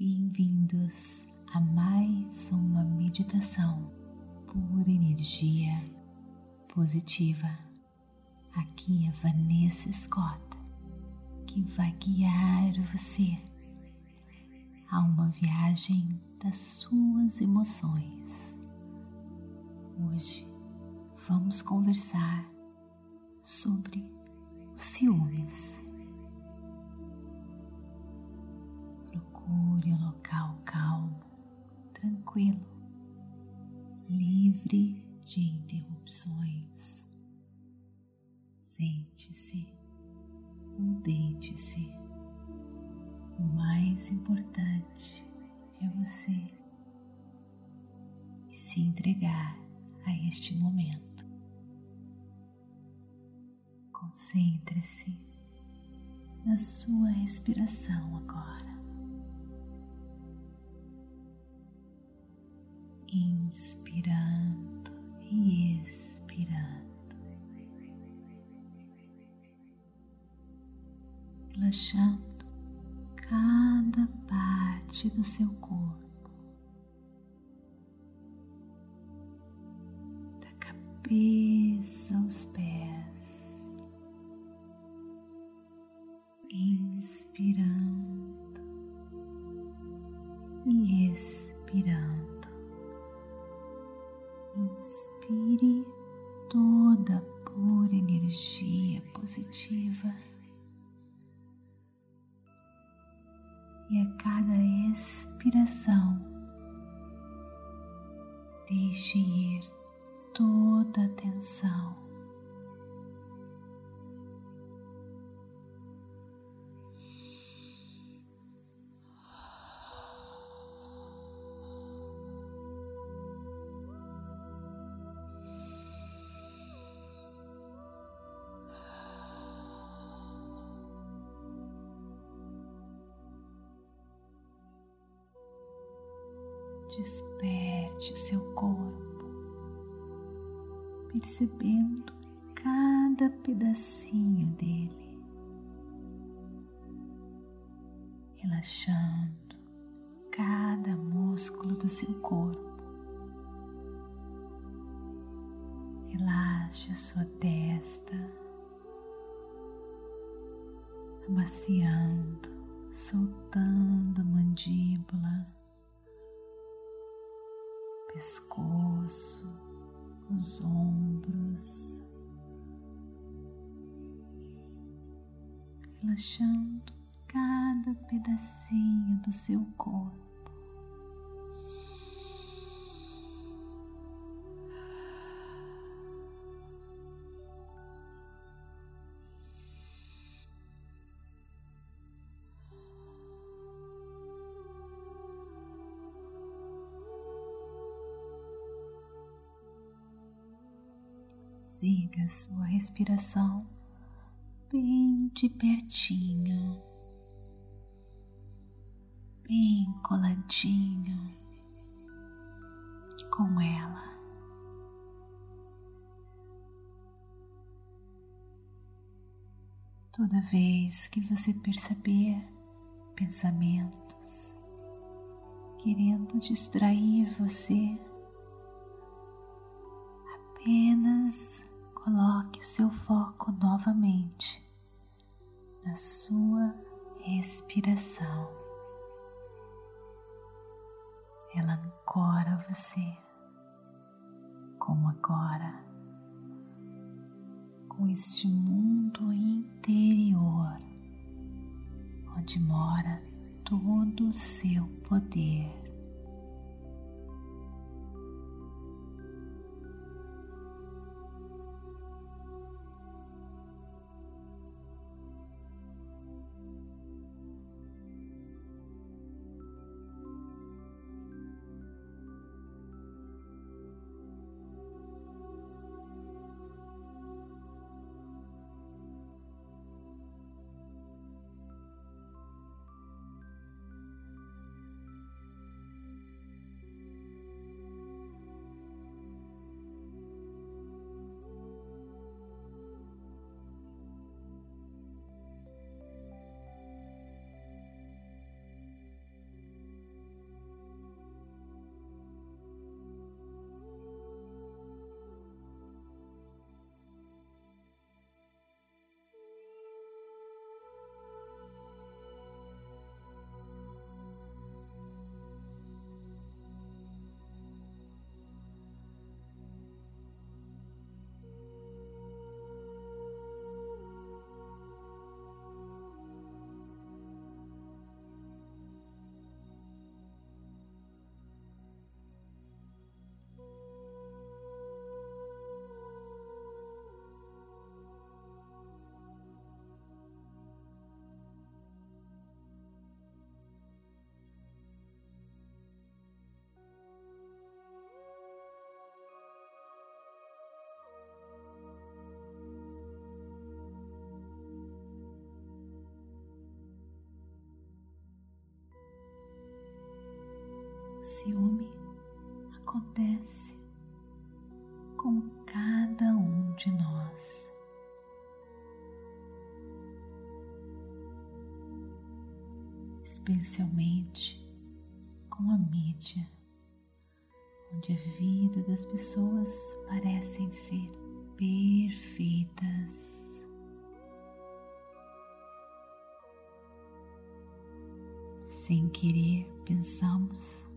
Bem-vindos a mais uma meditação por energia positiva. Aqui é Vanessa Scott que vai guiar você a uma viagem das suas emoções. Hoje vamos conversar sobre os ciúmes. Procure um local calmo, tranquilo, livre de interrupções. Sente-se ou deite-se. O mais importante é você se entregar a este momento. Concentre-se na sua respiração agora. Inspirando e expirando. Relaxando cada parte do seu corpo, da cabeça aos pés, inspirando toda a tensão. Desperte o seu corpo, percebendo cada pedacinho dele, relaxando cada músculo do seu corpo. Relaxe a sua testa, amaciando, soltando a mandíbula pescoço, os ombros, relaxando cada pedacinho do seu corpo. siga sua respiração bem de pertinho, bem coladinho com ela. Toda vez que você perceber pensamentos querendo distrair você, apenas coloque o seu foco novamente na sua respiração. Ela ancora você, como agora, com este mundo interior, onde mora todo o seu poder. Ciúme acontece com cada um de nós. Especialmente com a mídia, onde a vida das pessoas parecem ser perfeitas. Sem querer, pensamos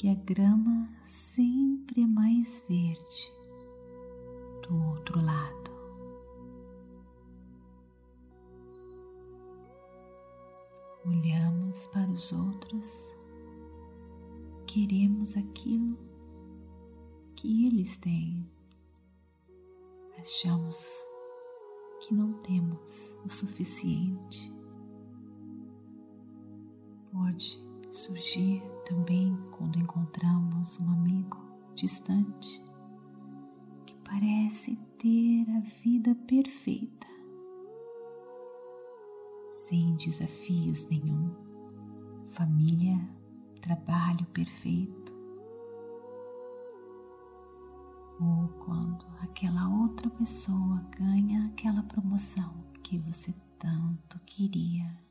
que a grama sempre é mais verde do outro lado. Olhamos para os outros, queremos aquilo que eles têm. Achamos que não temos o suficiente pode surgir também quando encontramos um amigo distante que parece ter a vida perfeita, sem desafios nenhum, família, trabalho perfeito. Ou quando aquela outra pessoa ganha aquela promoção que você tanto queria.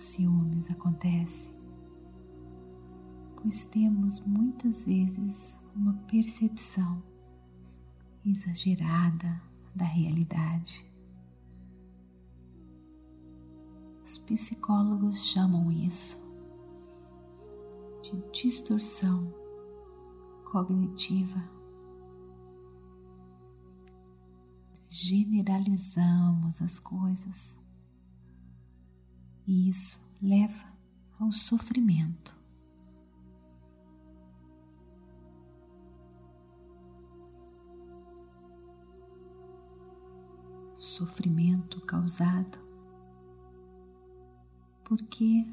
Ciúmes acontece, pois temos muitas vezes uma percepção exagerada da realidade. Os psicólogos chamam isso de distorção cognitiva. Generalizamos as coisas e isso leva ao sofrimento. Sofrimento causado porque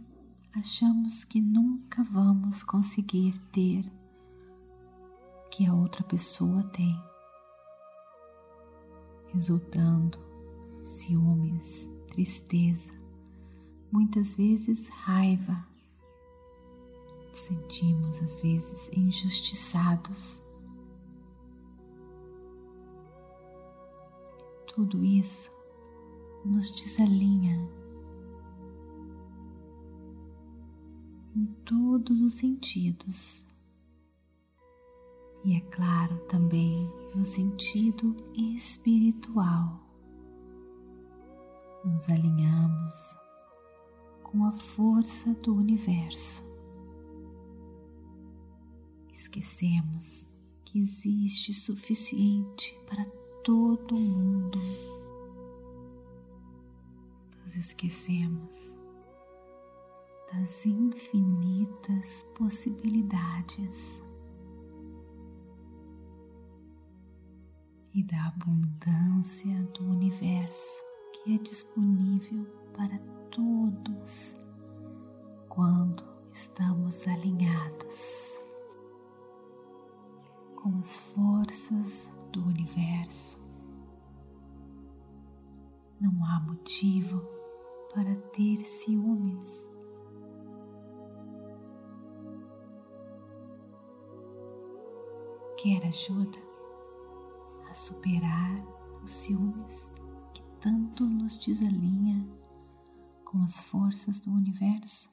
achamos que nunca vamos conseguir ter o que a outra pessoa tem, resultando ciúmes, tristeza, muitas vezes raiva. Sentimos às vezes injustiçados. Tudo isso nos desalinha em todos os sentidos. E é claro também no sentido espiritual. Nos alinhamos com a força do universo. Esquecemos que existe suficiente para todo mundo. Nos esquecemos das infinitas possibilidades e da abundância do universo que é disponível para todos quando estamos alinhados com as forças do universo. Não há motivo para ter ciúmes. Quer ajuda a superar os ciúmes que tanto nos desalinha com as forças do universo.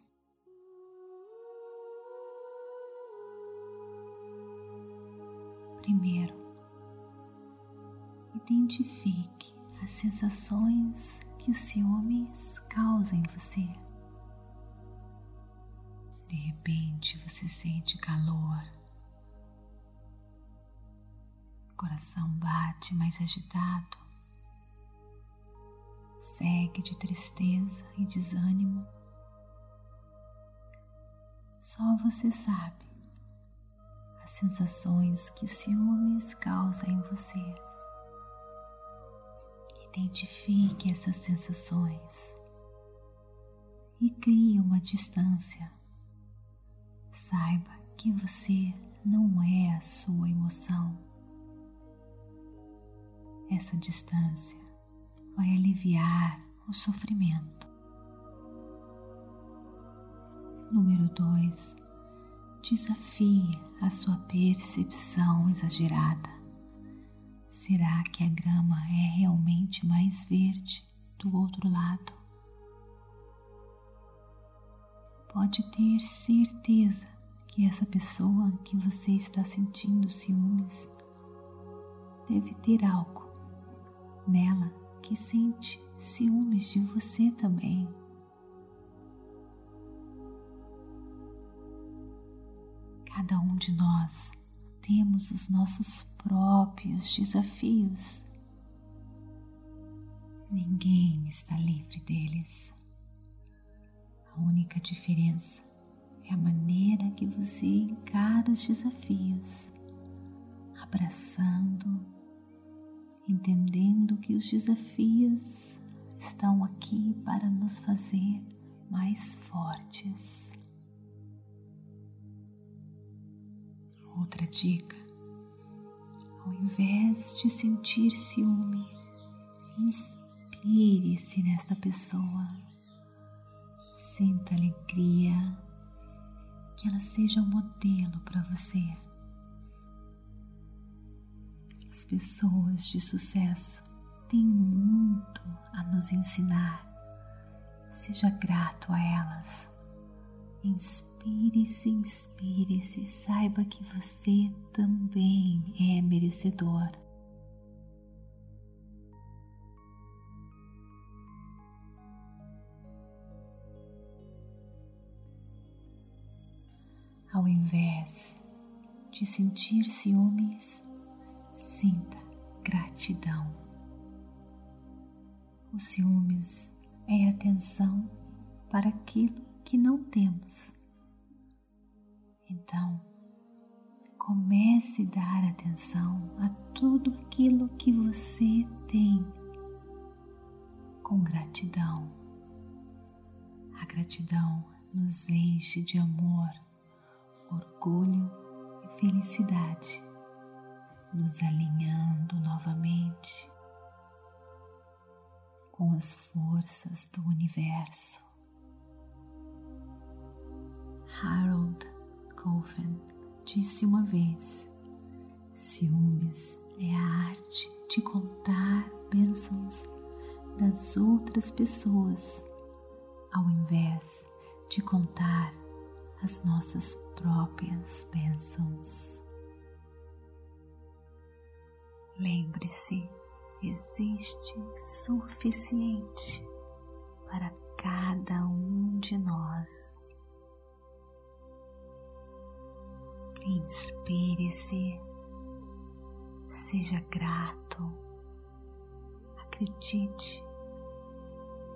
Primeiro, identifique as sensações que os ciúmes causam em você. De repente você sente calor, o coração bate mais agitado, segue de tristeza e desânimo. Só você sabe as sensações que o ciúmes causa em você. Identifique essas sensações e crie uma distância. Saiba que você não é a sua emoção. Essa distância vai aliviar o sofrimento. Número 2. Desafie a sua percepção exagerada. Será que a grama é realmente mais verde do outro lado? Pode ter certeza que essa pessoa que você está sentindo ciúmes deve ter algo nela que sente ciúmes de você também. Cada um de nós temos os nossos próprios desafios. Ninguém está livre deles. A única diferença é a maneira que você encara os desafios, abraçando, entendendo que os desafios estão aqui para nos fazer mais fortes. Outra dica: ao invés de sentir ciúme, inspire-se nesta pessoa, sinta alegria, que ela seja um modelo para você. As pessoas de sucesso têm muito a nos ensinar. Seja grato a elas. Inspire-se, inspire-se, saiba que você também é merecedor. Ao invés de sentir ciúmes, sinta gratidão. O ciúmes é atenção para aquilo que não temos. Então, comece a dar atenção a tudo aquilo que você tem com gratidão. A gratidão nos enche de amor, orgulho e felicidade, nos alinhando novamente com as forças do universo. Harold Coffin disse uma vez: ciúmes é a arte de contar bênçãos das outras pessoas, ao invés de contar as nossas próprias bênçãos. Lembre-se, existe suficiente para cada um de nós. Inspire-se, seja grato, acredite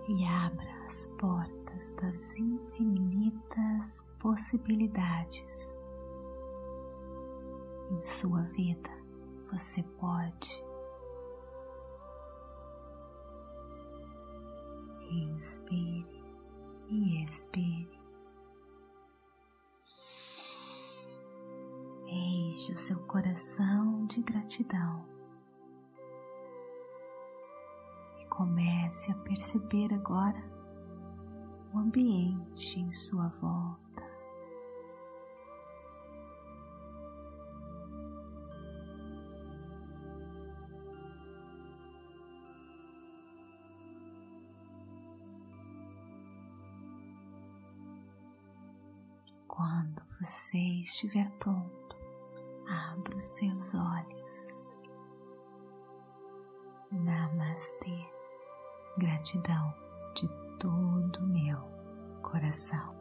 e abra as portas das infinitas possibilidades. Em sua vida, você pode inspire e expire. Enche o seu coração de gratidão e comece a perceber agora o ambiente em sua volta. Você estiver pronto, abra os seus olhos. Namastê. Gratidão de todo meu coração.